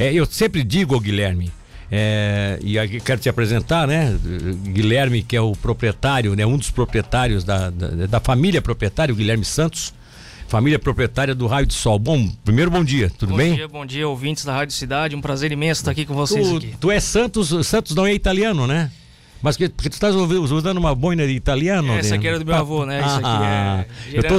É, eu sempre digo, Guilherme, é, e aqui quero te apresentar, né? Guilherme, que é o proprietário, né? Um dos proprietários da, da, da família proprietária, o Guilherme Santos família proprietária do Raio de Sol. Bom, primeiro bom dia, tudo bom bem? Bom dia, bom dia, ouvintes da Rádio Cidade. Um prazer imenso estar aqui com vocês tu, aqui. Tu é Santos, Santos não é italiano, né? Mas que, porque tu estás usando uma boina de italiano? Essa aqui era do meu avô, né? Isso aqui ah, é. Eu tô,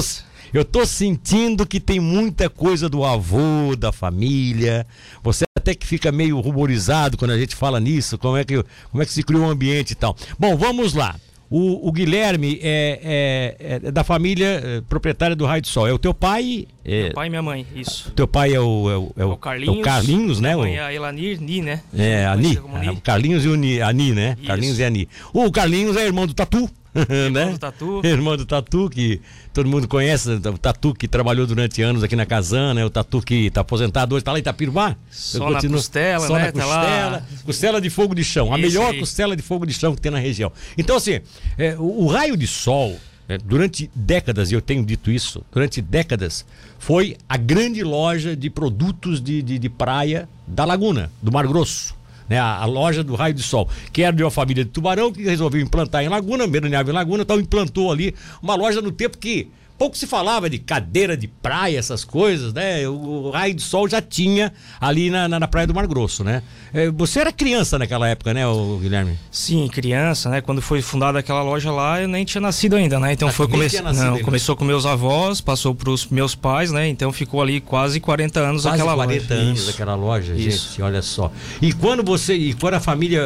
eu tô sentindo que tem muita coisa do avô, da família. Você até que fica meio ruborizado quando a gente fala nisso, como é que, como é que se criou um ambiente e tal. Bom, vamos lá. O, o Guilherme é, é, é, da família é, proprietária do Raio de Sol. É o teu pai? É... Meu pai e minha mãe, isso. Teu pai é o, é o, é o, o Carlinhos, o Carlinhos né? Mãe é a Elanir Ni, né? É, a Ni. O Carlinhos e o Ni, a Ni, né? Isso. Carlinhos e a Ni. O Carlinhos é irmão do Tatu. Irmão né? do Tatu. Irmão do Tatu, que todo mundo conhece, o Tatu que trabalhou durante anos aqui na Casana, né? o Tatu que está aposentado hoje, está lá em Itapirubá. Só na costela, só né? na costela, tá costela de fogo de chão, a Esse melhor aí. costela de fogo de chão que tem na região. Então, assim, é, o, o, raio de sol, é, durante décadas, e eu tenho dito isso, durante décadas, foi a grande loja de produtos de, de, de praia da Laguna, do Mar Grosso né? A, a, loja do Raio de Sol, que era de uma família de Tubarão que resolveu implantar em Laguna, veraneava em Laguna, então implantou ali uma loja no tempo que pouco se falava de cadeira de praia, essas coisas, né? O, o raio de sol já tinha ali na, na, na, Praia do Mar Grosso, né? É, você era criança naquela época, né, Guilherme? Sim, criança, né? Quando foi fundada aquela loja lá, eu nem tinha nascido ainda, né? Então ah, foi come... Não, começou com meus avós, passou para os meus pais, né? Então ficou ali quase 40 anos quase aquela 40 loja. 40 anos Isso. aquela loja, Isso. gente, olha só. E quando você, e quando a família,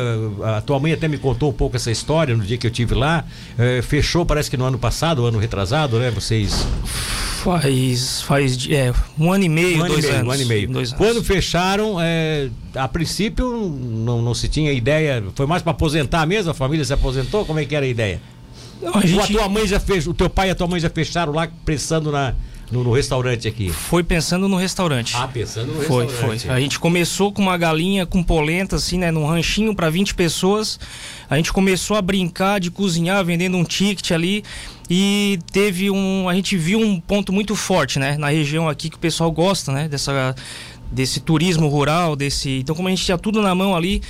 a tua mãe até me contou um pouco essa história no dia que eu tive lá, é, fechou, parece que no ano passado, ano retrasado, né? Vocês Faz, faz é, um ano e meio, um dois ano anos. Um ano e meio. Dois Quando fecharam, é, a princípio não, não se tinha ideia, foi mais para aposentar mesmo? A família se aposentou? Como é que era a ideia? Não, a gente... A tua mãe já fez, o teu pai e a tua mãe já fecharam lá pensando na, no, no, restaurante aqui? Foi pensando no restaurante. Ah, pensando no foi, restaurante. Foi, foi. A gente começou com uma galinha com polenta, assim, né? Num ranchinho para 20 pessoas. A gente começou a brincar de cozinhar, vendendo um ticket ali. E teve um. A gente viu um ponto muito forte, né? Na região aqui que o pessoal gosta, né? Dessa, desse turismo rural, desse. Então, como a gente tinha tudo na mão ali,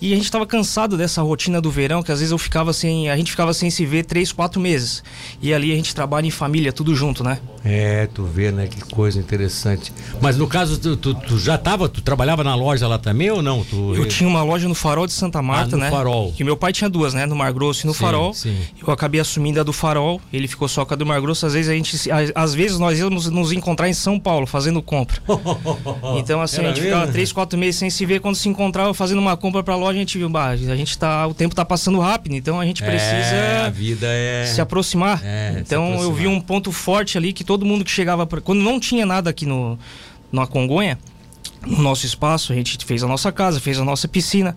e a gente estava cansado dessa rotina do verão, que às vezes eu ficava sem, a gente ficava sem se ver três, quatro meses. E ali a gente trabalha em família, tudo junto, né? É, tu vê, né? Que coisa interessante. Mas no caso, tu, tu, tu já tava, tu trabalhava na loja lá também ou não? Tu... Eu tinha uma loja no Farol de Santa Marta, ah, no né? Farol. Que meu pai tinha duas, né? No Mar Grosso e no sim, Farol. Sim. Eu acabei assumindo a do Farol, ele ficou só com a do Mar Grosso. Às vezes a gente, às vezes nós íamos nos encontrar em São Paulo fazendo compra. então assim, Era a gente mesmo? ficava três, quatro meses sem se ver. Quando se encontrava fazendo uma compra pra loja, a gente viu, bah, a gente tá, o tempo tá passando rápido, então a gente é, precisa a vida é... se aproximar. É, então se aproximar. eu vi um ponto forte ali que todo mundo que chegava, pra, quando não tinha nada aqui no na Congonha, no nosso espaço, a gente fez a nossa casa, fez a nossa piscina,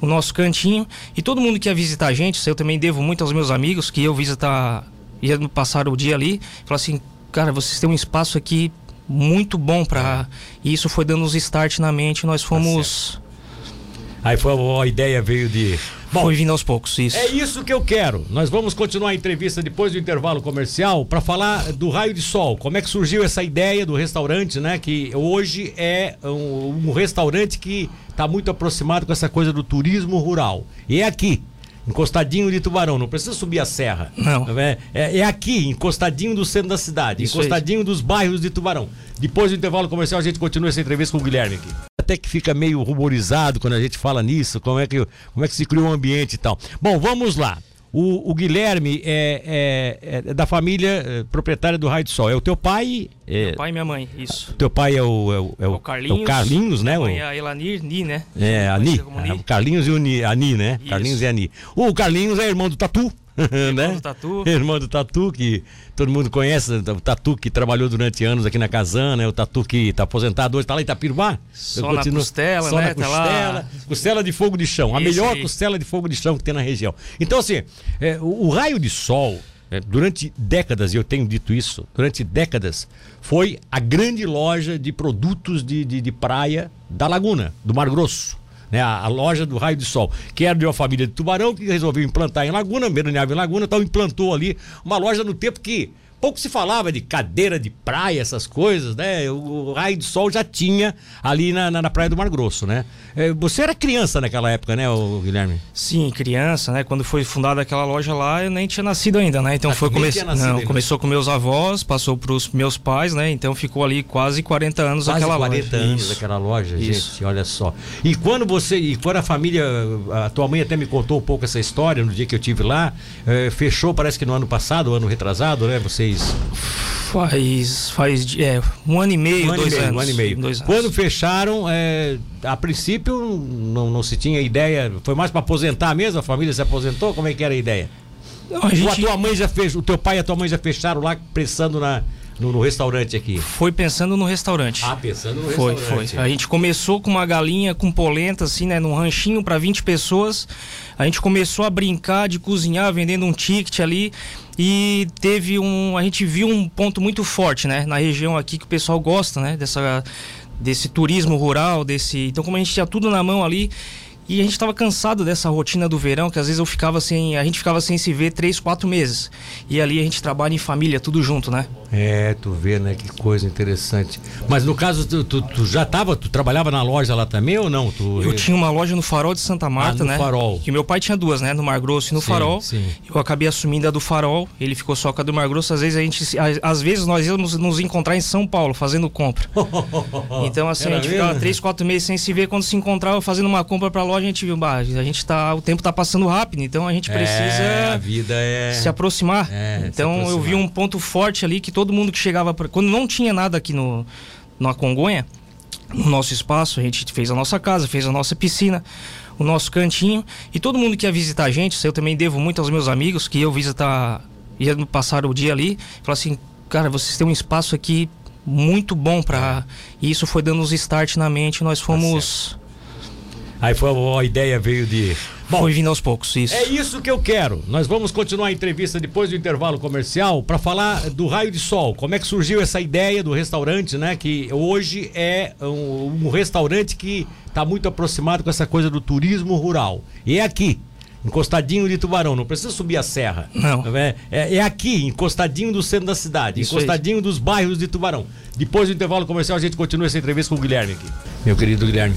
o nosso cantinho e todo mundo que ia visitar a gente, eu também devo muito aos meus amigos que eu visitar, ia passar o dia ali, falar assim, cara, vocês têm um espaço aqui muito bom para e isso foi dando os start na mente, nós fomos tá Aí foi a ideia veio de. Bom, foi vindo aos poucos, isso. É isso que eu quero. Nós vamos continuar a entrevista depois do intervalo comercial para falar do raio de sol. Como é que surgiu essa ideia do restaurante, né? Que hoje é um, um restaurante que está muito aproximado com essa coisa do turismo rural. E é aqui, encostadinho de Tubarão, não precisa subir a serra. Não. É, é, é aqui, encostadinho do centro da cidade, Isso encostadinho aí. dos bairros de Tubarão. Depois do intervalo comercial, a gente continua essa entrevista com o Guilherme aqui. Até que fica meio ruborizado quando a gente fala nisso, como é que, como é que se criou um ambiente e tal. Bom, vamos lá. O, o Guilherme é, é, é, da família é, proprietária do Raio de Sol. É o teu pai? É... Meu pai e minha mãe, isso. Teu pai é o, é o, é o, o Carlinhos, o Carlinhos né? Mãe é a Elanir Ni, né? É, a Ni. O Carlinhos e o Ni, a Ni, né? Isso. Carlinhos e a Ni. O Carlinhos é irmão do Tatu. Irmão né? do Tatu. Irmão do Tatu, que todo mundo conhece, o Tatu que trabalhou durante anos aqui na Casana, né? o Tatu que está aposentado hoje, está lá em Itapirubá. Só na costela, só né? na costela, tá costela de fogo de chão, a Esse melhor aí. costela de fogo de chão que tem na região. Então, assim, é, o, o raio de sol, é, durante décadas, e eu tenho dito isso, durante décadas, foi a grande loja de produtos de, de, de praia da Laguna, do Mar Grosso né? A, a, loja do Raio de Sol, que era de uma família de Tubarão que resolveu implantar em Laguna, veraneava em Laguna, então implantou ali uma loja no tempo que pouco se falava de cadeira de praia, essas coisas, né? O, o raio de sol já tinha ali na, na, na Praia do Mar Grosso, né? É, você era criança naquela época, né, Guilherme? Sim, criança, né? Quando foi fundada aquela loja lá, eu nem tinha nascido ainda, né? Então ah, foi come... Não, começou com meus avós, passou para os meus pais, né? Então ficou ali quase 40 anos quase aquela 40 loja. 40 anos Isso. aquela loja, Isso. gente, olha só. E quando você, e quando a família, a tua mãe até me contou um pouco essa história no dia que eu tive lá, é, fechou, parece que no ano passado, ano retrasado, né? Vocês Faz, faz é, um ano e meio, um ano dois e meio, anos. Um ano e meio. Dois anos. Quando fecharam, é, a princípio não, não se tinha ideia, foi mais para aposentar mesmo, a família se aposentou, como é que era a ideia? Não, a gente... a tua mãe já fez, o teu pai e a tua mãe já fecharam lá pensando na, no, no, restaurante aqui? Foi pensando no restaurante. Ah, pensando no foi, restaurante. Foi, foi. A gente começou com uma galinha com polenta, assim, né? Num ranchinho para 20 pessoas. A gente começou a brincar de cozinhar, vendendo um ticket ali. E teve um. A gente viu um ponto muito forte, né? Na região aqui que o pessoal gosta, né? Dessa, desse turismo rural, desse. Então, como a gente tinha tudo na mão ali e a gente estava cansado dessa rotina do verão, que às vezes eu ficava sem. A gente ficava sem se ver três, quatro meses. E ali a gente trabalha em família, tudo junto, né? É, tu vê, né? Que coisa interessante. Mas no caso, tu, tu, tu já tava, tu trabalhava na loja lá também ou não? Tu... Eu tinha uma loja no Farol de Santa Marta, ah, no né? Farol. Que meu pai tinha duas, né? No Mar Grosso e no sim, Farol. Sim. Eu acabei assumindo a do Farol, ele ficou só com a do Mar Grosso. Às vezes a gente. Às vezes nós íamos nos encontrar em São Paulo fazendo compra. então, assim, Era a gente mesmo? ficava três, quatro meses sem se ver. Quando se encontrava fazendo uma compra pra loja, a gente viu, bah, a gente tá. O tempo tá passando rápido, então a gente precisa é, a vida é... se aproximar. É, então se aproximar. eu vi um ponto forte ali que todo mundo que chegava. Pra, quando não tinha nada aqui no, no Congonha, no nosso espaço, a gente fez a nossa casa, fez a nossa piscina, o nosso cantinho. E todo mundo que ia visitar a gente, eu também devo muito aos meus amigos que eu visitar, ia passar o dia ali, falar assim, cara, vocês têm um espaço aqui muito bom para é. isso foi dando os start na mente nós tá fomos tá Aí foi a ideia veio de. Bom, foi vindo aos poucos, isso. É isso que eu quero. Nós vamos continuar a entrevista depois do intervalo comercial para falar do raio de sol. Como é que surgiu essa ideia do restaurante, né? Que hoje é um, um restaurante que está muito aproximado com essa coisa do turismo rural. E é aqui, encostadinho de Tubarão, não precisa subir a serra. Não. É, é, é aqui, encostadinho do centro da cidade, Isso encostadinho aí. dos bairros de Tubarão. Depois do intervalo comercial, a gente continua essa entrevista com o Guilherme aqui. Meu querido Guilherme.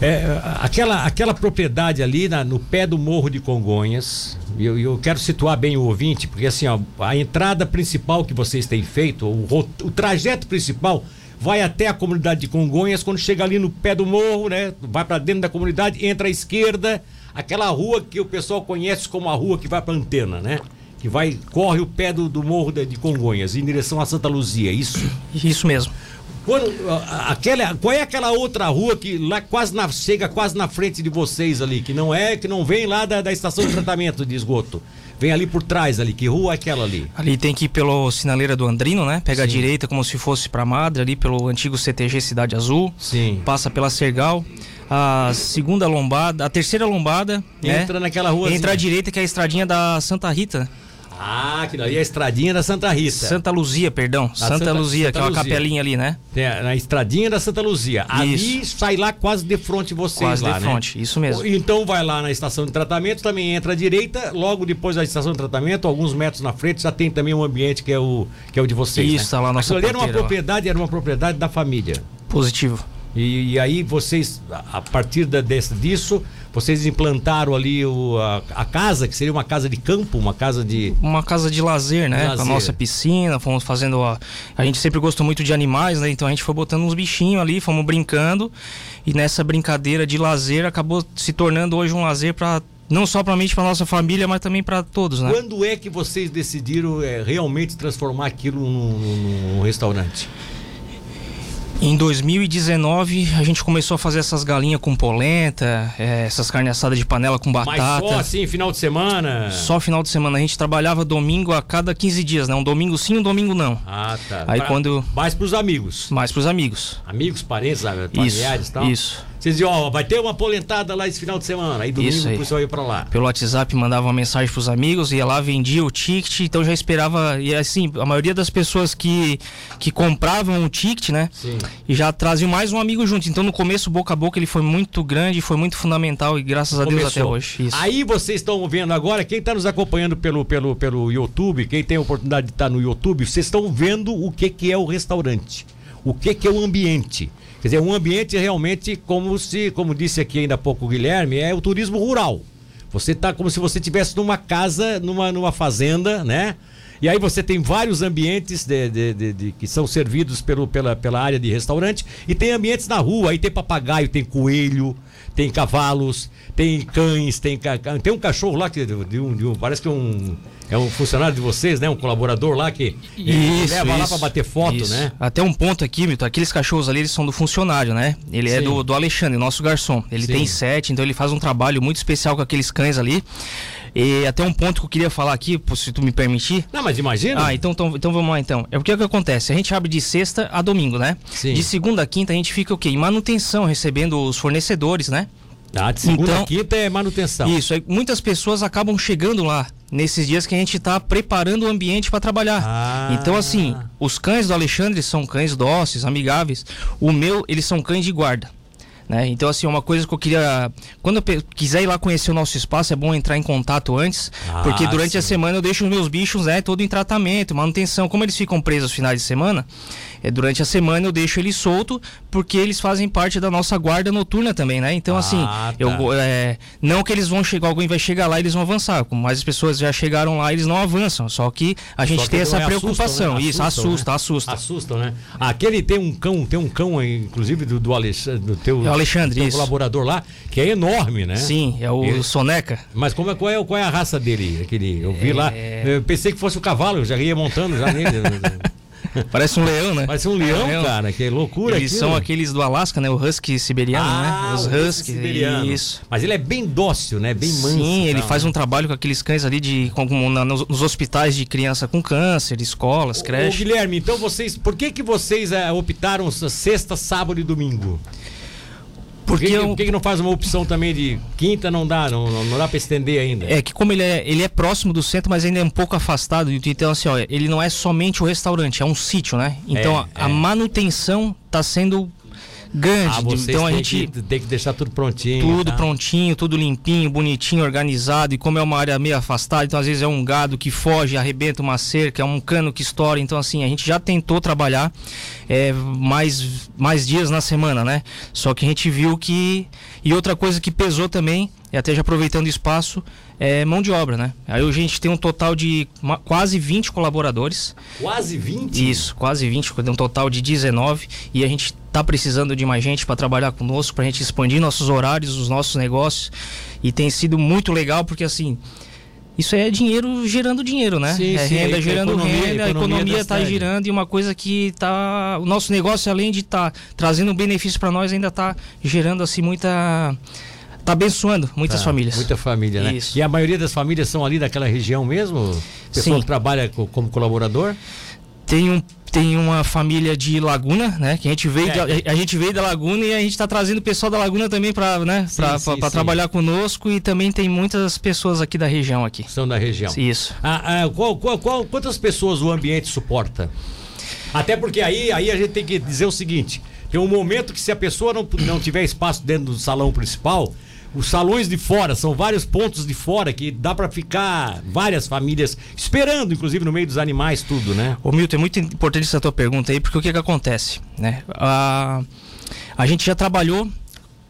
É, aquela, aquela propriedade ali na, no pé do Morro de Congonhas, e eu, eu, quero situar bem o ouvinte, porque assim, ó, a entrada principal que vocês têm feito, o, o trajeto principal vai até a comunidade de Congonhas, quando chega ali no pé do morro, né? Vai para dentro da comunidade, entra à esquerda, aquela rua que o pessoal conhece como a rua que vai para antena, né? Que vai, corre o pé do, do morro de, de Congonhas, em direção a Santa Luzia, isso? Isso mesmo. Quando, aquela, qual é aquela outra rua que lá quase na, chega quase na frente de vocês ali, que não é, que não vem lá da, da estação de tratamento de esgoto? Vem ali por trás ali, que rua é aquela ali? Ali tem que ir pelo sinaleira do Andrino, né? Pega Sim. a direita como se fosse para Madre, ali pelo antigo CTG Cidade Azul. Sim. Passa pela Sergal. A segunda lombada, a terceira lombada. Entra né? naquela rua. Entra à direita, que é a estradinha da Santa Rita. Ah, que ali é a estradinha da Santa Rita. Santa Luzia, perdão. Santa, Santa, Luzia, Santa que é uma Luzia. capelinha ali, né? É, na estradinha da Santa Luzia. Ali isso. sai lá quase de frente vocês quase lá, de né? frente, isso mesmo. Então vai lá na estação de tratamento, também entra à direita, logo depois da estação de tratamento, alguns metros na frente, já tem também um ambiente que é o, que é o de vocês, Isso, né? tá lá nossa Aquilo ali era uma propriedade, era uma propriedade da família. Positivo. E, e aí vocês, a partir da, desse, disso, vocês implantaram ali o, a, a, casa, que seria uma casa de campo, uma casa de. Uma casa de lazer, né? Lazer. Com a nossa piscina, fomos fazendo. A, a gente sempre gostou muito de animais, né? Então a gente foi botando uns bichinhos ali, fomos brincando. E nessa brincadeira de lazer acabou se tornando hoje um lazer para não só para para nossa família, mas também para todos, né? Quando é que vocês decidiram é, realmente transformar aquilo num, num, num restaurante? Em 2019 a gente começou a fazer essas galinhas com polenta, é, essas carne assada de panela com batata. Mas só assim, final de semana? Só final de semana. A gente trabalhava domingo a cada 15 dias, né? Um domingo sim, um domingo não. Ah, tá. Aí pra, quando... Mais pros amigos? Mais pros amigos. Amigos, parentes, familiares e tal? Isso. Vocês diziam, ó, vai ter uma polentada lá esse final de semana. Aí domingo Isso aí. o pessoal ia pra lá. Pelo WhatsApp mandava uma mensagem pros amigos, ia lá, vendia o ticket, então já esperava. E assim, a maioria das pessoas que, que compravam o ticket, né? Sim. E já traziam mais um amigo junto. Então no começo, boca a boca, ele foi muito grande, foi muito fundamental e graças a Deus até Começou. hoje. Isso. Aí vocês estão vendo agora, quem está nos acompanhando pelo, pelo, pelo YouTube, quem tem a oportunidade de estar no YouTube, vocês estão vendo o que, que é o restaurante. O que, que é o ambiente. Quer dizer, um ambiente realmente como se, como disse aqui ainda há pouco o Guilherme, é o turismo rural. Você está como se você estivesse numa casa, numa, numa fazenda, né? E aí você tem vários ambientes de, de- de- de- que são servidos pelo, pela, pela área de restaurante e tem ambientes na rua, aí tem papagaio, tem coelho, tem cavalos, tem cães, tem, ca- tem um cachorro lá que de, um, de um- parece que é um, é um funcionário de vocês, né? Um colaborador lá que ele leva lá para bater foto, isso. né? Até um ponto aqui, Milton, aqueles cachorros ali, eles são do funcionário, né? Ele é Sim. do, do Alexandre, nosso garçom. Ele Sim. tem sete, então ele faz um trabalho muito especial com aqueles cães ali. E até um ponto que eu queria falar aqui, se tu me permitir. Não, mas imagina. Ah, então, então, então vamos lá então. É porque o que acontece? A gente abre de sexta a domingo, né? Sim. De segunda a quinta a gente fica o quê? Em manutenção, recebendo os fornecedores, né? Ah, de segunda Então- a quinta é manutenção. Isso, aí muitas pessoas acabam chegando lá nesses dias que a gente está preparando o ambiente para trabalhar. Ah. Então, assim, os cães do Alexandre são cães dóceis, amigáveis. O meu, eles são cães de guarda. Né? Então, assim, uma coisa que eu queria. Quando eu quiser ir lá conhecer o nosso espaço, é bom entrar em contato antes. Ah, porque durante a sim. semana eu deixo os meus bichos, né, todo em tratamento, manutenção. Como eles ficam presos aos finais de semana, é, durante a semana eu deixo eles solto, porque eles fazem parte da nossa guarda noturna também, né? Então, assim, Ah, eu tá. go- é, não que eles vão chegar, alguém vai chegar lá e eles vão avançar. Como mais as pessoas já chegaram lá, eles não avançam. Só que a gente que tem essa preocupação. assustam, né? Isso, assusta, né? assusta. Assustam, né? Aquele tem um cão, tem um cão inclusive do, do Alexandre, do teu, É Alexandre, teu colaborador lá, que é enorme, né? Sim, é o Ele- Soneca. Mas como é, qual, é, qual é a raça dele? Aquele, eu vi lá, É. eu pensei que fosse o cavalo, eu já ia montando já nele. Parece um leão, né? Parece um leão, É, cara, que loucura Eles aquilo. são aqueles do Alasca, né? O Husky siberiano, Ah, né? Os husky siberiano. isso. Mas ele é bem dócil, né? Bem manso. Sim, ele faz né? um trabalho com aqueles cães ali de com, na- nos, nos hospitais de criança com câncer, escolas, Ô, creche. Guilherme, então vocês, por que que vocês eh, optaram sexta, sábado e domingo? Por que, Porque eu- por que não faz uma opção também de quinta? Não dá, não, não, dá pra estender ainda. É que como ele é, ele é próximo do centro, mas ainda é um pouco afastado, então assim, ó, ele não é somente o restaurante, é um sítio, né? Então É, a, a é. manutenção tá sendo grande, Ah, vocês então a gente que, tem que deixar tudo prontinho. tudo tá? prontinho, tudo limpinho, bonitinho, organizado. E como é uma área meio afastada, então às vezes é um gado que foge, arrebenta uma cerca, é um cano que estoura. Então, assim, a gente já tentou trabalhar é, mais, mais dias na semana, né? Só que a gente viu que. E outra coisa que pesou também, e até já aproveitando o espaço, é mão de obra, né? Aí hoje a gente tem um total de quase 20 colaboradores. Quase 20? Isso, quase 20, um total de 19. E a gente tá precisando de mais gente para trabalhar conosco, para a gente expandir nossos horários, os nossos negócios. E tem sido muito legal, porque assim. Isso é dinheiro gerando dinheiro, né? Sim, é sim, renda a gerando economia- renda, a economia está girando e uma coisa que tá. O nosso negócio, além de estar trazendo um benefício para nós, ainda está gerando assim muita. Tá abençoando muitas Tá, famílias. Muita família, né? Isso. E a maioria das famílias são ali daquela região mesmo? Pessoa Sim. que trabalha co- como colaborador? Tem, um, tem uma família de Laguna, né? Que a gente veio, É. da, a gente veio da Laguna e a gente está trazendo o pessoal da Laguna também para né, sim. trabalhar conosco e também tem muitas pessoas aqui da região aqui. São da região. Isso. Ah, ah, qual- qual- qual- quantas pessoas o ambiente suporta? Até porque aí, aí a gente tem que dizer o seguinte: tem um momento que se a pessoa não, não tiver espaço dentro do salão principal, os salões de fora, são vários pontos de fora que dá pra ficar várias famílias esperando, inclusive no meio dos animais, tudo, né? Ô Milton, é muito importante essa tua pergunta aí, porque o que que acontece, né? A, a gente já trabalhou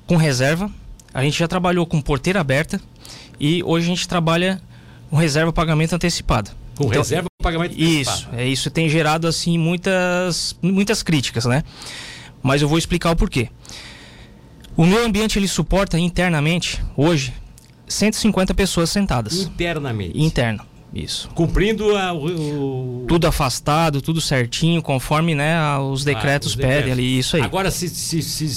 com reserva, a gente já trabalhou com porteira aberta e hoje a gente trabalha com reserva pagamento antecipado. Com Então, reserva pagamento Isso, antecipado. é isso tem gerado assim muitas muitas críticas, né? Mas eu vou explicar o porquê. O meu ambiente ele suporta internamente hoje 150 pessoas sentadas Internamente. interno. Isso. Cumprindo a, o, o, Tudo afastado, tudo certinho, conforme né, os decretos ah, os pedem decretos. ali, isso aí. Agora, se, se, se,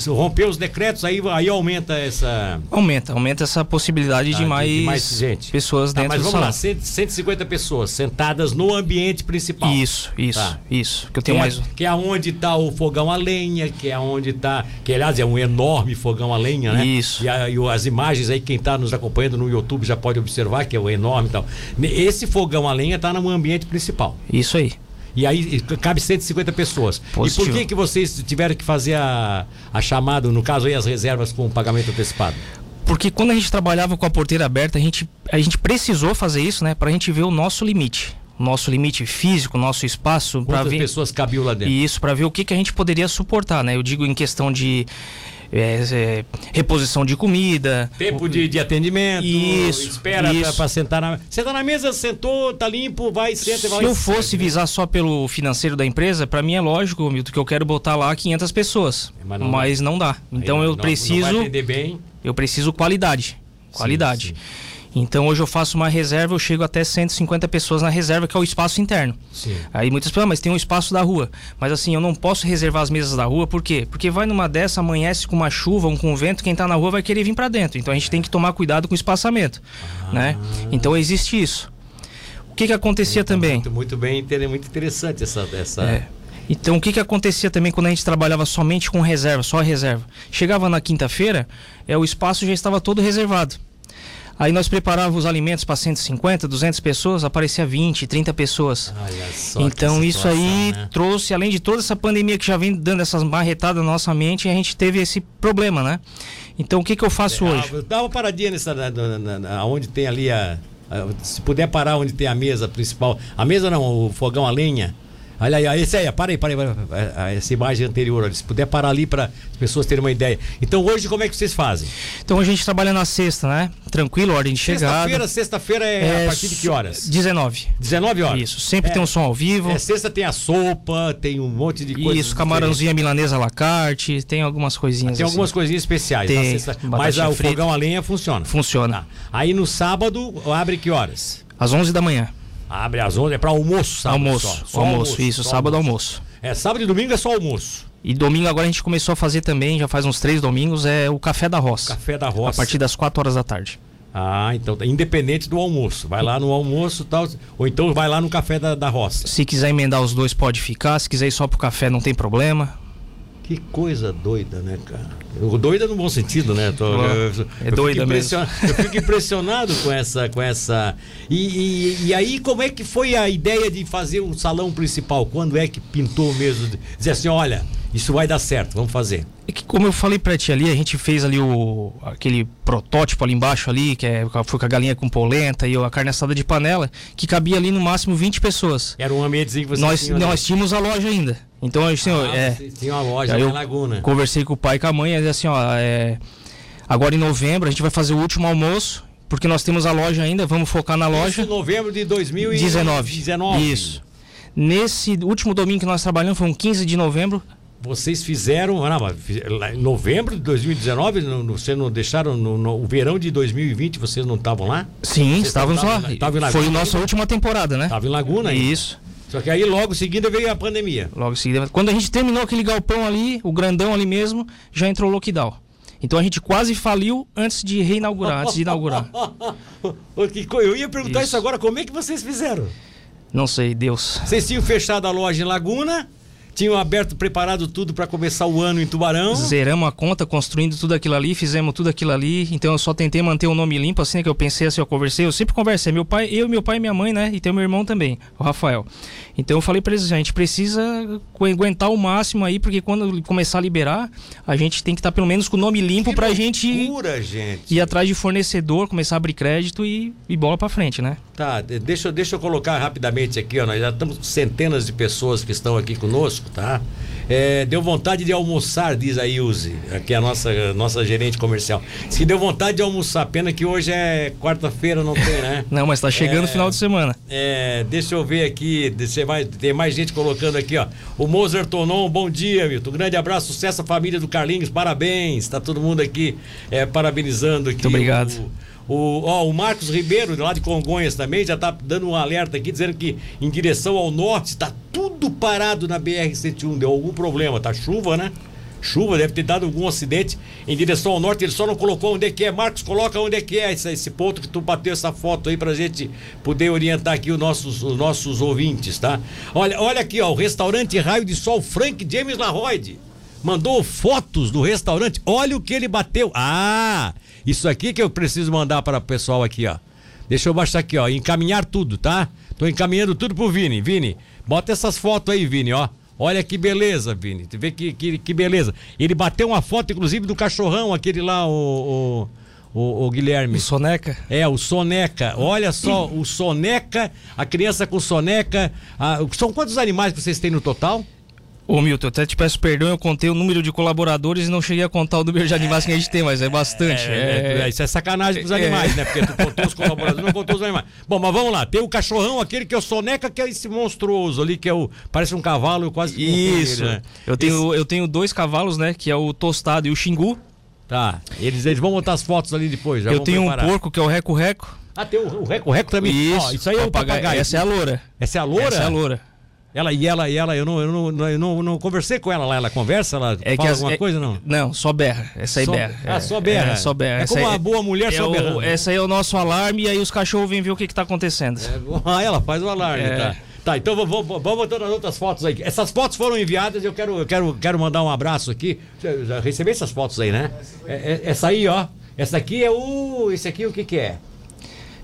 se, romper os decretos, aí, aí aumenta essa. Aumenta, aumenta essa possibilidade ah, de, mais de, mais gente. pessoas tá, dentro mas do vamos salão. lá, 150 pessoas sentadas no ambiente principal. Isso, isso, tá. isso. Que eu tenho que é mais. É, que é onde está o fogão a lenha, que é onde está. Que aliás é um enorme fogão a lenha, né? Isso. E, a, e as imagens aí, quem está nos acompanhando no YouTube já pode observar que é o enorme e tal. Esse fogão a lenha está no ambiente principal. Isso aí. E aí cabe 150 pessoas. Positivo. E por que, que vocês tiveram que fazer a, a chamada, no caso aí, as reservas com o pagamento antecipado? Porque quando a gente trabalhava com a porteira aberta, a gente, a gente precisou fazer isso, né? Para a gente ver o nosso limite. Nosso limite físico, nosso espaço. Quantas ver... pessoas cabiam lá dentro? E isso, para ver o que, que a gente poderia suportar, né? Eu digo em questão de é, é, reposição de comida. Tempo de, de atendimento. Isso. Espera para sentar na sentar na mesa, sentou, tá limpo, vai, senta Se vai. eu fosse visar só pelo financeiro da empresa, para mim é lógico, Milton, que eu quero botar lá 500 pessoas. Mas não, mas não dá. Então eu não, preciso. Não. Eu preciso qualidade. Qualidade. Sim, sim. Então hoje eu faço uma reserva, eu chego até 150 pessoas na reserva, que é o espaço interno. Sim. Aí muitas pessoas, ah, mas tem um espaço da rua. Mas assim, eu não posso reservar as mesas da rua, por quê? Porque vai numa dessa, amanhece com uma chuva, um com vento, quem está na rua vai querer vir para dentro. Então a gente tem que tomar cuidado com o espaçamento, ah. né? Então existe isso. O que que acontecia muito, também? Muito, muito bem, muito interessante essa essa é. Então, o que, que acontecia também quando a gente trabalhava somente com reserva, só reserva? Chegava na quinta-feira, é, o espaço já estava todo reservado. Aí nós preparávamos os alimentos para 150, 200 pessoas, aparecia 20, 30 pessoas. então isso aí né? trouxe, além de toda essa pandemia que já vem dando essas marretadas na nossa mente, a gente teve esse problema, né? Então o que, que eu faço é, hoje? Dá uma paradinha nessa, na, na, na, onde tem ali a, a, Se puder parar onde tem a mesa principal. A mesa não, o fogão a lenha. Olha aí, esse aí, para aí, para aí, para aí, essa imagem anterior, se puder parar ali para as pessoas terem uma ideia. Então hoje como é que vocês fazem? Então hoje a gente trabalha na sexta, né? Tranquilo, ordem de chegada. Sexta-feira, sexta-feira é, é, a partir de que horas? 19. 19 horas. Isso, sempre é, tem um som ao vivo. É, sexta tem a sopa, tem um monte de coisas. Isso, camarãozinha milanesa à la carte, tem algumas coisinhas. Tem assim. algumas coisinhas especiais. Tem, sexta, mas a, o fogão a lenha funciona. Funciona. Tá. Aí no sábado abre que horas? Às 11 da manhã. Abre às 11, é para almoço, sábado Almoço, só. Só almoço, almoço, isso, sábado almoço. almoço. É, sábado e domingo é só almoço. E domingo agora a gente começou a fazer também, já faz uns três domingos, é o Café da Roça. Café da Roça. A partir das 4 horas da tarde. Ah, então, independente do almoço. Vai lá no almoço tal, ou então vai lá no Café da, da Roça. Se quiser emendar os dois, pode ficar. Se quiser ir só pro café, não tem problema. Que coisa doida, né, cara? Doida no bom sentido, né? Tô, eu, é doida mesmo. Eu fico impressionado com essa. Com essa... E, e, e, aí, como é que foi a ideia de fazer o salão principal? Quando é que pintou mesmo? Dizer assim, olha, isso vai dar certo, vamos fazer. É que, como eu falei pra ti ali, a gente fez ali o aquele protótipo ali embaixo ali, que é, foi com a galinha com polenta e a carne assada de panela, que cabia ali no máximo 20 pessoas. Era um ambientezinho que vocês nós, tinham, Nós tínhamos a loja ainda. Então a gente ah, é, tinha uma loja na Laguna. Conversei com o pai e com a mãe, e assim, ó, é, agora em novembro a gente vai fazer o último almoço, porque nós temos a loja ainda, vamos focar na loja. Isso novembro de 2019. 19. Isso. Nesse último domingo que nós trabalhamos, foi um 15 de novembro, vocês fizeram, ah, não, em novembro de 2019, no, vocês não deixaram no, no, o verão de 2020, vocês não estavam lá? Sim, vocês estávamos lá. Foi a nossa última temporada, né? Estava em Laguna ainda. Isso. Só que aí logo em seguida veio a pandemia. Logo em seguida. Quando a gente terminou aquele galpão ali, o grandão ali mesmo, já entrou o lockdown. Então a gente quase faliu antes de reinaugurar, antes de inaugurar. Eu ia perguntar isso. isso agora, como é que vocês fizeram? Não sei, Deus. Vocês tinham fechado a loja em Laguna, tinham aberto, preparado tudo para começar o ano em Tubarão. Zeramos a conta, construindo tudo aquilo ali, fizemos tudo aquilo ali. Então eu só tentei manter o nome limpo, assim, que eu pensei assim, eu conversei, eu sempre conversei, meu pai, eu, meu pai e minha mãe, né? E tem o meu irmão também, o Rafael. Então eu falei para eles, a gente precisa aguentar o máximo aí, porque quando começar a liberar, a gente tem que estar tá pelo menos com o nome limpo que pra loucura, gente, gente ir atrás de fornecedor, começar a abrir crédito e, e bola para frente, né? Tá, deixa, deixa eu colocar rapidamente aqui, ó, nós já estamos com centenas de pessoas que estão aqui conosco, tá? É, deu vontade de almoçar, diz a Ilse, aqui é a nossa, nossa gerente comercial. Diz que deu vontade de almoçar, pena que hoje é quarta-feira, não tem, né? não, mas tá chegando o é, final de semana. É, deixa eu ver aqui, deixa, vai, tem mais gente colocando aqui, ó. O Mozart Tonon, bom dia, Milton. Grande abraço, sucesso à família do Carlinhos, parabéns. Tá todo mundo aqui é, parabenizando aqui. Muito obrigado. O, O, ó, o Marcos Ribeiro, lá de Congonhas também, já está dando um alerta aqui, dizendo que em direção ao norte está tudo parado na BR-101. Deu algum problema, tá chuva, né? Chuva, deve ter dado algum acidente em direção ao norte. Ele só não colocou onde é que é. Marcos, coloca onde é que é esse, esse ponto que tu bateu essa foto aí pra gente poder orientar aqui os nossos, os nossos ouvintes, tá? Olha, olha aqui, ó, o restaurante Raio de Sol Frank James Larroide mandou fotos do restaurante. Olha o que ele bateu. Ah, isso aqui que eu preciso mandar para o pessoal aqui, ó. Deixa eu baixar aqui, ó. Encaminhar tudo, tá? Tô encaminhando tudo pro Vini. Vini, bota essas fotos aí, Vini, ó. Olha que beleza, Vini. Tu vê que, que, que beleza. Ele bateu uma foto, inclusive, do cachorrão, aquele lá, o, o, o, o Guilherme. O Soneca? É, o Soneca. Olha só, o Soneca, a criança com Soneca. A, são quantos animais que vocês têm no total? Ô Milton, eu até te peço perdão, eu contei o número de colaboradores e não cheguei a contar o número de animais que a gente tem, mas é bastante. É, é, é isso é sacanagem pros animais, é. né? Porque tu contou os colaboradores, não contou os animais. Bom, mas vamos lá, tem o cachorrão, aquele que é o soneca, que é esse monstruoso ali, que é o. Parece um cavalo, eu quase Isso. Ele, né? eu, tenho, esse... eu tenho dois cavalos, né? Que é o tostado e o xingu. Tá. Eles, eles vão botar as fotos ali depois. eu tenho preparar. um porco que é o reco-reco. Ah, tem o reco-reco também. Isso. isso aí é o papagaio. Essa é a loura. Essa é a loura? Essa é a loura. Ela e ela e ela, eu não, eu não, eu não, não conversei com ela lá, ela conversa, ela é fala as, alguma é, coisa não? Não, só berra. Essa aí só, berra. Ah, só berra. É, só berra. É como uma boa mulher é só berra. Essa aí é o nosso alarme e aí os cachorros vêm ver o que, que tá acontecendo. É, ah, ela faz o alarme, é. tá. Tá, então vamos, vamos botando as outras fotos aí. Essas fotos foram enviadas, eu quero, eu quero, quero mandar um abraço aqui. Já recebi essas fotos aí, né? Essa aí, ó. Essa aqui é o. Esse aqui o que que é?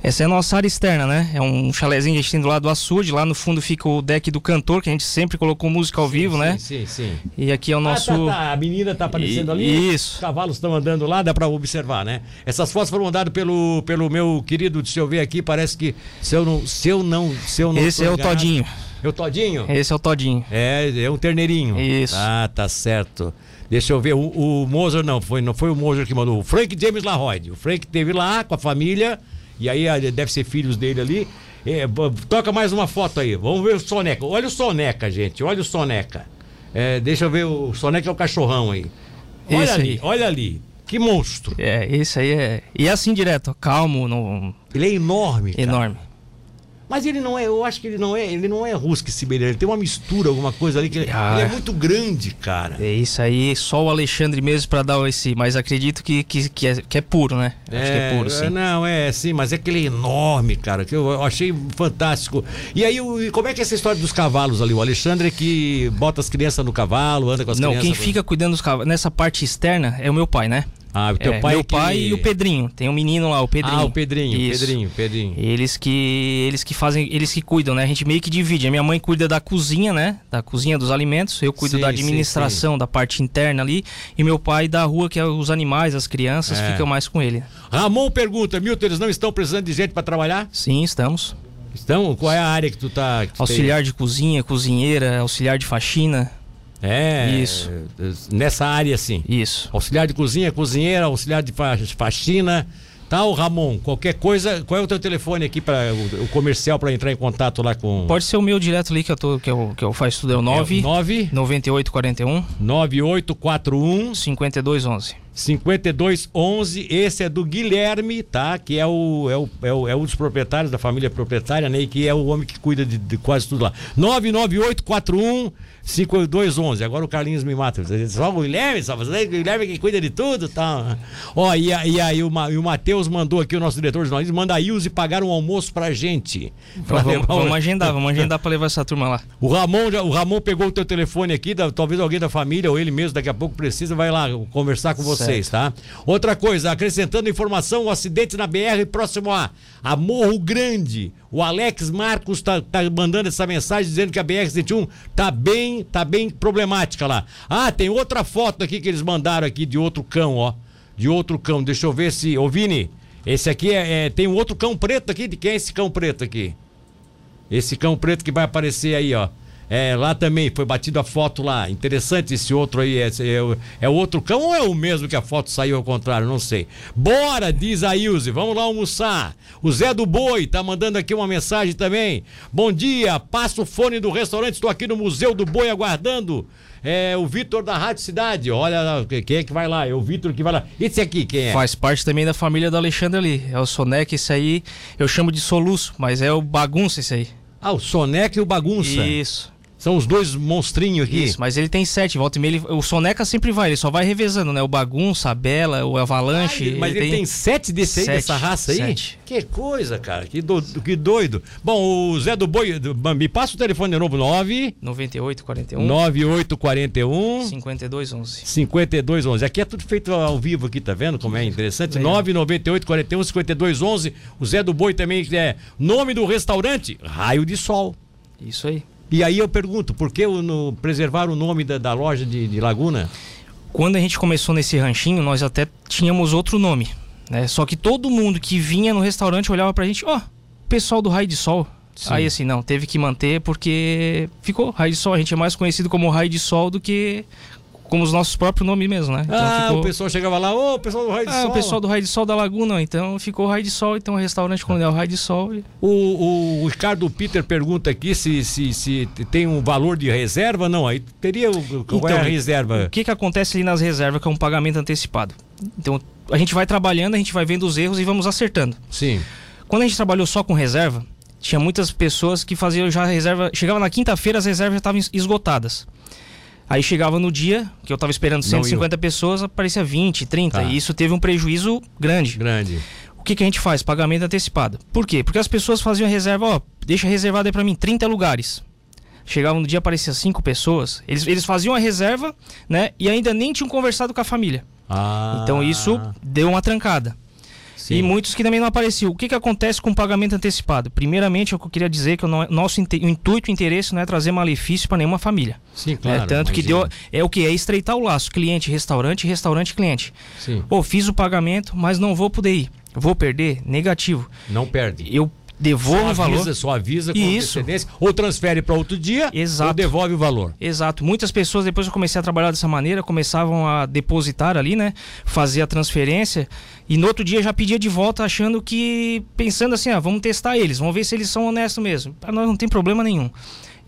Essa é a nossa área externa, né? É um chalezinho que a gente tem do lado do açude. Lá no fundo fica o deck do cantor, que a gente sempre colocou música ao sim, vivo, sim, né? Sim, sim. E aqui é o nosso. Ah, tá, tá. A menina tá aparecendo e, ali. Isso. Os cavalos estão andando lá, dá para observar, né? Essas fotos foram mandadas pelo, pelo meu querido, se eu ver aqui, parece que se eu não. Se eu não, se eu não Esse é o enganado, Todinho. É o Todinho? Esse é o Todinho. É, é um terneirinho. Isso. Ah, tá certo. Deixa eu ver, o, o Moser não, foi, não foi o Moser que mandou, o Frank James Larroyd. O Frank teve lá com a família e aí ah, deve ser filhos dele ali. É, toca mais uma foto aí. Vamos ver o Soneca. Olha o Soneca, gente. Olha o Soneca. É, deixa eu ver o Soneca é o cachorrão aí. Olha esse ali, aí. olha ali. Que monstro. É, esse aí é. E assim direto, calmo. Não... Ele é enorme. Cara. Enorme. Mas ele não é, eu acho que ele não é, ele não é husky siberiano, ele tem uma mistura, alguma coisa ali que ah, ele é muito grande, cara. É isso aí, só o Alexandre mesmo para dar esse, mas acredito que, que, que, é, que é puro, né? É, acho que é puro, sim. Não, é sim, mas é que ele é enorme, cara, que eu, eu achei fantástico. E aí, o, como é que é essa história dos cavalos ali? O Alexandre que bota as crianças no cavalo, anda com as não, crianças. Não, quem fica cuidando dos cavalos, nessa parte externa é o meu pai, né? Ah, teu é, pai meu que... pai e o Pedrinho. Tem um menino lá, o Pedrinho. Ah, o Pedrinho, Isso. Pedrinho, Pedrinho. Eles que eles que fazem, eles que cuidam, né? A gente meio que divide. A minha mãe cuida da cozinha, né? Da cozinha dos alimentos. Eu cuido sim, da administração, sim, sim. da parte interna ali. E meu pai da rua, que é os animais, as crianças, é. ficam mais com ele. Ramon pergunta, Milton, eles não estão precisando de gente para trabalhar? Sim, estamos. Estão? Qual é a área que tu tá? Que tu auxiliar tem? de cozinha, cozinheira, auxiliar de faxina. É. Isso. Nessa área, sim. Isso. Auxiliar de cozinha, cozinheira, auxiliar de faxina. Tá, o Ramon, qualquer coisa, qual é o teu telefone aqui para o, o, comercial para entrar em contato lá com Pode ser o meu direto ali que eu tô que eu, que eu faço tudo é o 9 é 9 9841 9841 5211. 5211, esse é do Guilherme, tá? Que é o, é o, é o, é um dos proprietários da família proprietária, né? E que é o homem que cuida de, de quase tudo lá. 99841 5211. Agora o Carlinhos me mata. Só o Guilherme, só você, o Guilherme que cuida de tudo tá? Ó, e, e aí o, e o Matheus mandou aqui, o nosso diretor de jornalismo, manda a Ilse pagar um almoço pra gente. Pra vamos, vamos agendar, vamos agendar pra levar essa turma lá. O Ramon, o Ramon pegou o teu telefone aqui, da, talvez alguém da família ou ele mesmo daqui a pouco precisa, vai lá conversar com vocês, tá? Outra coisa, acrescentando informação, o um acidente na BR próximo a, a Morro Grande. O Alex Marcos tá, tá mandando essa mensagem dizendo que a BR-101 tá bem, tá bem problemática lá. Ah, tem outra foto aqui que eles mandaram aqui de outro cão, ó. De outro cão. Deixa eu ver se. Ô, Vini, esse aqui é, é, Tem um outro cão preto aqui. De quem é esse cão preto aqui? Esse cão preto que vai aparecer aí, ó. É, lá também foi batido a foto lá. Interessante esse outro aí. É, é, é outro cão ou é o mesmo que a foto saiu ao contrário? Não sei. Bora, diz a Ilse. Vamos lá almoçar. O Zé do Boi tá mandando aqui uma mensagem também. Bom dia, passa o fone do restaurante. Estou aqui no Museu do Boi aguardando. É o Vitor da Rádio Cidade. Olha quem é que vai lá. É o Vitor que vai lá. Esse aqui, quem é? Faz parte também da família do Alexandre ali. É o Soneca, esse aí eu chamo de soluço, mas é o bagunça esse aí. Ah, o Soneca e o Bagunça. Isso. São os dois monstrinhos aqui. Isso, mas ele tem sete, volta e meia. Ele, o Soneca sempre vai, ele só vai revezando, né? O Bagunça, a Bela, o Avalanche. Ah, mas ele, ele tem... tem... sete desse aí, dessa raça aí? Sete. Que coisa, cara. Que, do, que doido. Bom, o Zé do Boi, do, me passa o telefone de novo: 9. 9841. 9841. 5211. 5211. Aqui é tudo feito ao vivo, aqui, tá vendo como é interessante? 99841 5211. O Zé do Boi também é nome do restaurante: Raio de Sol. Isso aí. E aí eu pergunto, por que no, preservar o nome da, da loja de, de, Laguna? Quando a gente começou nesse ranchinho, nós até tínhamos outro nome, né? Só que todo mundo que vinha no restaurante olhava pra gente, ó, oh, pessoal do Raio de Sol. Sim. Aí assim, não, teve que manter porque ficou Raio de Sol. A gente é mais conhecido como Raio de Sol do que como os nossos próprios nomes mesmo, né? Então ah, ficou... o pessoal chegava lá, ô, oh, o pessoal do Raio de ah, Sol. o pessoal do Raio de Sol da Laguna, então ficou Raio de Sol, então o restaurante Coronel Raio de Sol. E... O, o, Ricardo Peter pergunta aqui se, se, se tem um valor de reserva, não, aí teria o, qual então, é a então, reserva? O que que acontece ali nas reservas que é um pagamento antecipado? Então, a gente vai trabalhando, a gente vai vendo os erros e vamos acertando. Sim. Quando a gente trabalhou só com reserva, tinha muitas pessoas que faziam já reserva, chegava na quinta-feira as reservas já estavam esgotadas. Aí chegava no dia, que eu estava esperando 150 pessoas, aparecia 20, 30. Tá. E isso teve um prejuízo grande. Grande. O que, que a gente faz? Pagamento antecipado. Por quê? Porque as pessoas faziam reserva, ó, deixa reservado aí para mim 30 lugares. Chegava no dia, aparecia cinco pessoas. Eles, eles faziam a reserva, né? E ainda nem tinham conversado com a família. Ah. Então isso deu uma trancada. Sim. E muitos que também não apareciam. O que, que acontece com o pagamento antecipado? Primeiramente, eu queria dizer que o nosso o intuito e interesse não é trazer malefício para nenhuma família. Sim, claro. É, tanto que deu. É o que? É estreitar o laço cliente-restaurante, restaurante-cliente. Sim. Pô, fiz o pagamento, mas não vou poder ir. Vou perder? Negativo. Não perde. Eu devolve o valor. Só avisa com Isso. antecedência, ou transfere para outro dia, Exato. ou devolve o valor. Exato. Muitas pessoas, depois que eu comecei a trabalhar dessa maneira, começavam a depositar ali, né? Fazer a transferência. E no outro dia já pedia de volta, achando que. pensando assim, ah, vamos testar eles, vamos ver se eles são honestos mesmo. Para nós não tem problema nenhum.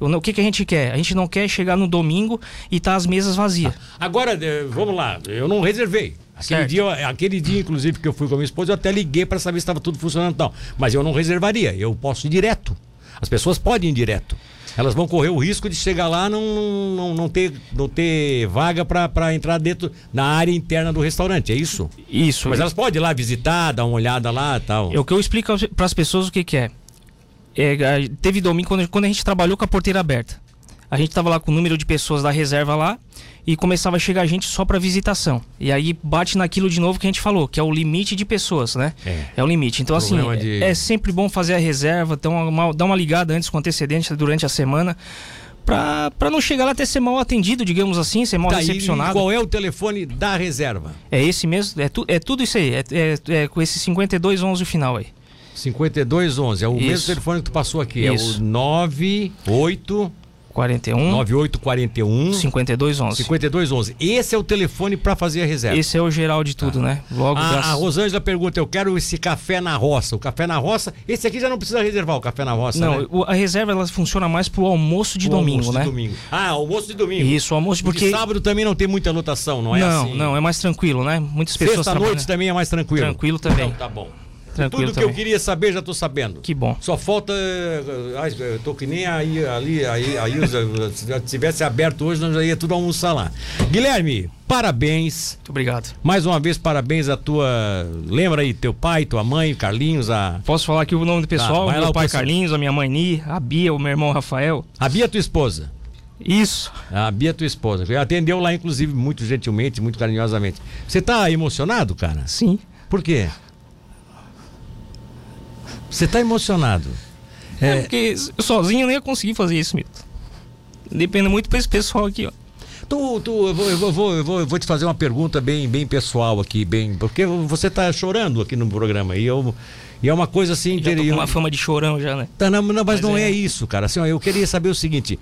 O que, que a gente quer? A gente não quer chegar no domingo e tá as mesas vazias. Agora, eh, vamos lá, eu não reservei. Aquele dia, aquele dia, inclusive, que eu fui com a minha esposa, eu até liguei para saber se estava tudo funcionando tal. Mas eu não reservaria, eu posso ir direto. As pessoas podem ir direto. Elas vão correr o risco de chegar lá não, não, não ter, não ter vaga para entrar dentro na área interna do restaurante, é isso? Isso. Mas elas podem ir lá visitar, dar uma olhada lá tal. É o que eu explico para as pessoas o que, que é. é. Teve domingo, quando, quando a gente trabalhou com a porteira aberta. A gente estava lá com o número de pessoas da reserva lá e começava a chegar gente só para visitação. E aí bate naquilo de novo que a gente falou, que é o limite de pessoas, né? É, é o limite. Então, assim, de... é sempre bom fazer a reserva, dar uma, dar uma ligada antes com antecedência durante a semana. Pra, pra não chegar lá até ser mal atendido, digamos assim, ser mal tá, recepcionado. qual é o telefone da reserva? É esse mesmo, é, tu, é tudo isso aí, é, é, é com esse 5211 o final aí. 5211, é o isso. mesmo telefone que tu passou aqui, isso. é o 98 41 9841 5211. 5211. Esse é o telefone para fazer a reserva. Esse é o geral de tudo, tá. né? Logo a, a Rosângela pergunta: "Eu quero esse café na roça". O café na roça, esse aqui já não precisa reservar o café na roça, Não, né? a reserva ela funciona mais pro almoço de domingo, almoço né? De domingo. Ah, almoço de domingo. Isso, almoço porque porque sábado também não tem muita lotação, não é não, assim? Não, não, é mais tranquilo, né? Muitas pessoas Sexta noite também é mais tranquilo. Tranquilo também. Então, tá bom. Tranquilo Tudo também. que eu queria saber já estou sabendo. Que bom. Só falta. Eh, ai, eu tô que nem aí, ali, aí, aí se já tivesse aberto hoje, nós já ia tudo almoçar lá. Guilherme, parabéns. Muito obrigado. Mais uma vez, parabéns a tua. Lembra aí, teu pai, tua mãe, Carlinhos, a. Posso falar aqui o nome do pessoal? Ah, meu pai Carlinhos, a minha mãe Ni, a Bia, o meu irmão Rafael. A Bia, tua esposa. Isso. A Bia, tua esposa. Atendeu lá, inclusive, muito gentilmente, muito carinhosamente. Você tá emocionado, cara? Sim. Por quê? Você está emocionado. É, é, porque sozinho eu nem ia conseguir fazer isso, Milton. Depende muito desse pessoal aqui, ó. Tu, tu, eu, vou, eu, vou, eu, vou, eu vou te fazer uma pergunta bem, bem pessoal aqui, bem. Porque você está chorando aqui no programa. E, eu, e é uma coisa assim. Já tô com uma fama de chorão já, né? Tá, não, não, mas, mas não é... é... isso, cara. Assim, ó, eu queria saber o seguinte: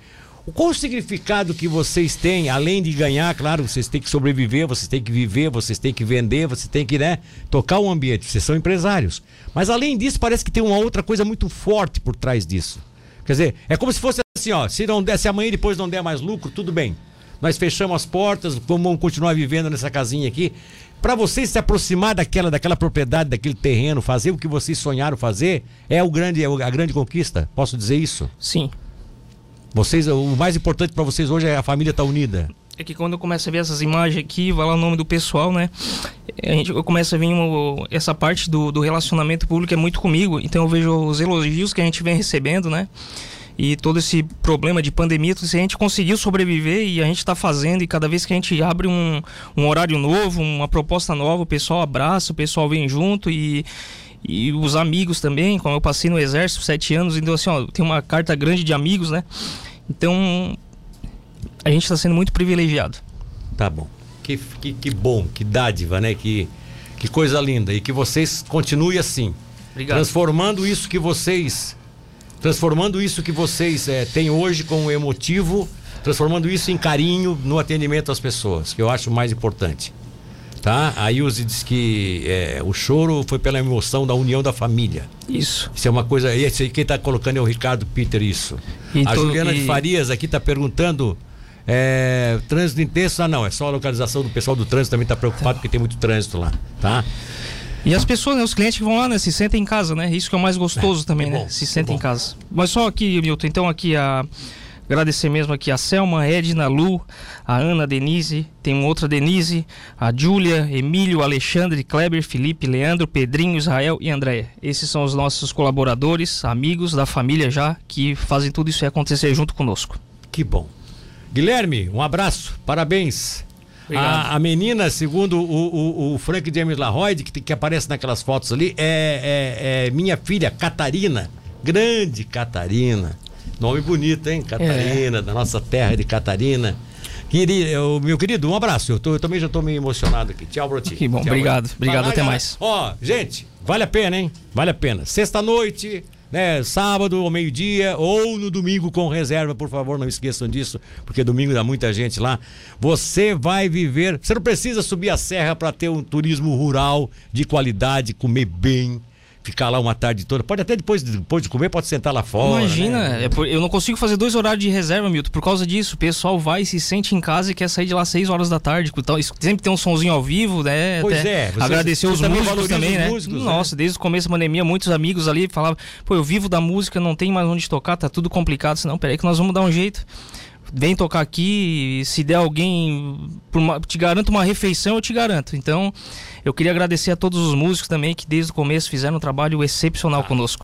qual o significado que vocês têm, além de ganhar, claro, vocês têm que sobreviver, vocês têm que viver, vocês têm que vender, vocês têm que, né, tocar o ambiente, vocês são empresários. Mas além disso, parece que tem uma outra coisa muito forte por trás disso. Quer dizer, é como se fosse assim, ó, se não der, se amanhã depois não der mais lucro, tudo bem. Nós fechamos as portas, vamos continuar vivendo nessa casinha aqui. Para vocês se aproximar daquela, daquela propriedade, daquele terreno, fazer o que vocês sonharam fazer, é o grande, é a grande conquista. Posso dizer isso? Sim. Vocês, o mais importante para vocês hoje é a família estar tá unida. É que quando eu começo a ver essas imagens aqui, vai lá o nome do pessoal, né? A gente, eu começo a ver uma, essa parte do, do relacionamento público é muito comigo. Então eu vejo os elogios que a gente vem recebendo, né? e todo esse problema de pandemia, se a gente conseguiu sobreviver e a gente está fazendo, e cada vez que a gente abre um, um horário novo, uma proposta nova, o pessoal abraça, o pessoal vem junto e, e os amigos também, como eu passei no exército sete anos, então assim, ó, tem uma carta grande de amigos, né? Então a gente está sendo muito privilegiado. Tá bom. Que, que, que bom, que dádiva, né? Que, que coisa linda. E que vocês continuem assim. Obrigado. Transformando isso que vocês transformando isso que vocês é, têm hoje com emotivo, transformando isso em carinho no atendimento às pessoas, que eu acho mais importante. Tá? A Ilse diz que é, o choro foi pela emoção da união da família. Isso. Isso é uma coisa. Esse aí quem está colocando é o Ricardo Peter, isso. E a Juliana e... de Farias aqui está perguntando. É, trânsito intenso, ah não, é só a localização do pessoal do trânsito também está preocupado porque tem muito trânsito lá, tá? E as pessoas, né, os clientes que vão lá, né, se sentem em casa, né? Isso que é o mais gostoso é, também, né? Se sentem em casa. Mas só aqui, Milton, então aqui a agradecer mesmo aqui a Selma, Edna, Lu, a Ana, Denise, tem uma outra Denise, a Júlia, Emílio, Alexandre, Kleber, Felipe, Leandro, Pedrinho, Israel e Andréia. Esses são os nossos colaboradores, amigos da família já, que fazem tudo isso acontecer junto conosco. Que bom. Guilherme, um abraço, parabéns. A, a, menina, segundo o, o, o, Frank James Laroyd, que, que aparece naquelas fotos ali, é, é, é, minha filha, Catarina. Grande Catarina. Nome bonito, hein? Catarina, é. da nossa terra de Catarina. Querido, meu querido, um abraço. Eu, tô, eu também já estou meio emocionado aqui. Tchau, Broti. Que bom, Tchau, obrigado. Obrigado, até mais. Ó, gente, vale a pena, hein? Vale a pena. Sexta-noite, né, sábado ao meio-dia ou no domingo com reserva, por favor, não esqueçam disso, porque domingo dá muita gente lá. Você vai viver, você não precisa subir a serra para ter um turismo rural de qualidade, comer bem ficar lá uma tarde toda. Pode até depois, depois de comer, pode sentar lá fora. Imagina, né? é eu não consigo fazer dois horários de reserva, Milton, por causa disso. O pessoal vai, se sente em casa e quer sair de lá seis horas da tarde. Então, sempre tem um sonzinho ao vivo, né? Pois até é. Você, agradecer você os músicos também, né? Músicos, né? Nossa, né? desde o começo da pandemia, muitos amigos ali falavam, pô, eu vivo da música, não tem mais onde tocar, tá tudo complicado. Senão, peraí que nós vamos dar um jeito vem tocar aqui, se der alguém, uma, te garanto uma refeição, eu te garanto. Então, eu queria agradecer a todos os músicos também que desde o começo fizeram um trabalho excepcional ah, conosco.